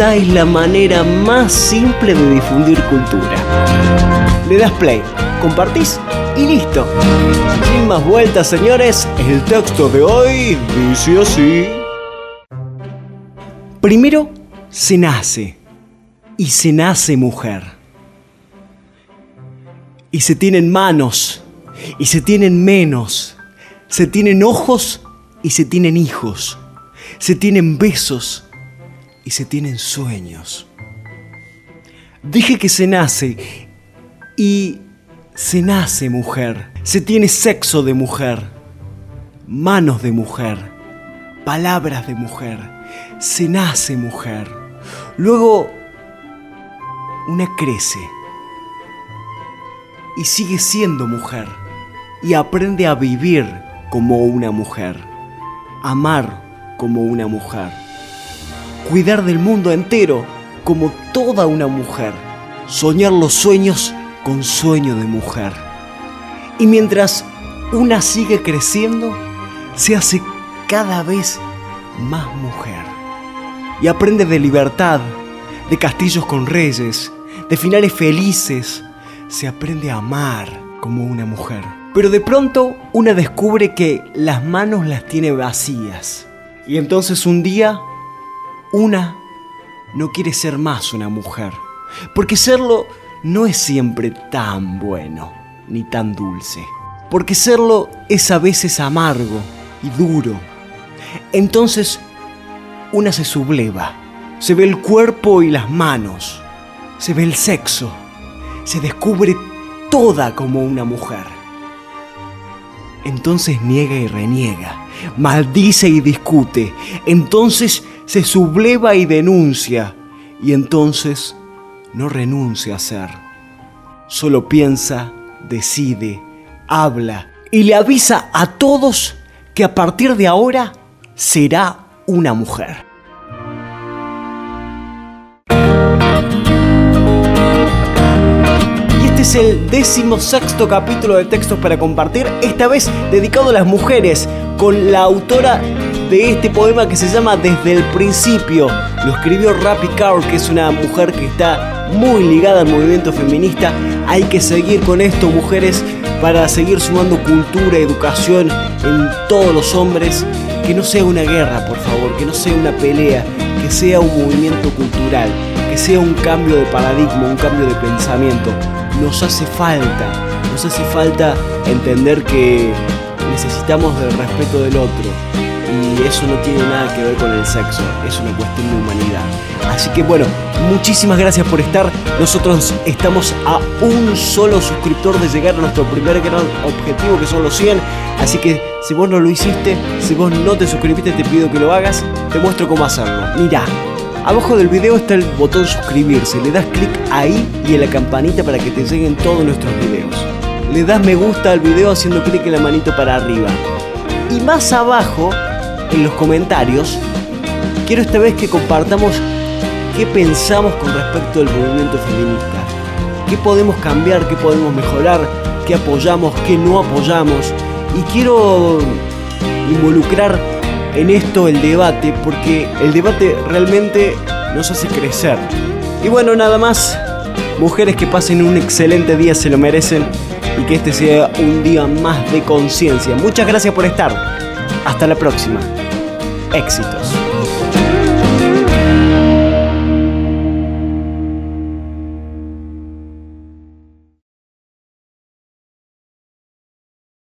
Esta es la manera más simple de difundir cultura. Le das play, compartís y listo. Sin más vueltas, señores, el texto de hoy dice así. Primero se nace y se nace mujer. Y se tienen manos y se tienen menos. Se tienen ojos y se tienen hijos. Se tienen besos y se tienen sueños. Dije que se nace y se nace mujer. Se tiene sexo de mujer, manos de mujer, palabras de mujer. Se nace mujer. Luego una crece y sigue siendo mujer y aprende a vivir como una mujer, amar como una mujer cuidar del mundo entero como toda una mujer, soñar los sueños con sueño de mujer. Y mientras una sigue creciendo, se hace cada vez más mujer. Y aprende de libertad, de castillos con reyes, de finales felices. Se aprende a amar como una mujer. Pero de pronto una descubre que las manos las tiene vacías. Y entonces un día una no quiere ser más una mujer, porque serlo no es siempre tan bueno ni tan dulce, porque serlo es a veces amargo y duro. Entonces, una se subleva, se ve el cuerpo y las manos, se ve el sexo, se descubre toda como una mujer. Entonces niega y reniega, maldice y discute, entonces se subleva y denuncia, y entonces no renuncia a ser. Solo piensa, decide, habla y le avisa a todos que a partir de ahora será una mujer. Y este es el décimo sexto capítulo de Textos para Compartir, esta vez dedicado a las mujeres, con la autora de este poema que se llama Desde el principio. Lo escribió Rappy Carl, que es una mujer que está muy ligada al movimiento feminista. Hay que seguir con esto, mujeres, para seguir sumando cultura, educación en todos los hombres. Que no sea una guerra, por favor, que no sea una pelea, que sea un movimiento cultural, que sea un cambio de paradigma, un cambio de pensamiento. Nos hace falta, nos hace falta entender que necesitamos del respeto del otro, y eso no tiene nada que ver con el sexo, es una cuestión de humanidad. Así que bueno, muchísimas gracias por estar. Nosotros estamos a un solo suscriptor de llegar a nuestro primer gran objetivo que son los 100. Así que si vos no lo hiciste, si vos no te suscribiste, te pido que lo hagas. Te muestro cómo hacerlo. Mira, abajo del video está el botón suscribirse. Le das clic ahí y en la campanita para que te lleguen todos nuestros videos. Le das me gusta al video haciendo clic en la manito para arriba. Y más abajo en los comentarios, quiero esta vez que compartamos qué pensamos con respecto al movimiento feminista. ¿Qué podemos cambiar? ¿Qué podemos mejorar? ¿Qué apoyamos? ¿Qué no apoyamos? Y quiero involucrar en esto el debate porque el debate realmente nos hace crecer. Y bueno, nada más. Mujeres que pasen un excelente día se lo merecen y que este sea un día más de conciencia. Muchas gracias por estar. Hasta la próxima. Éxitos.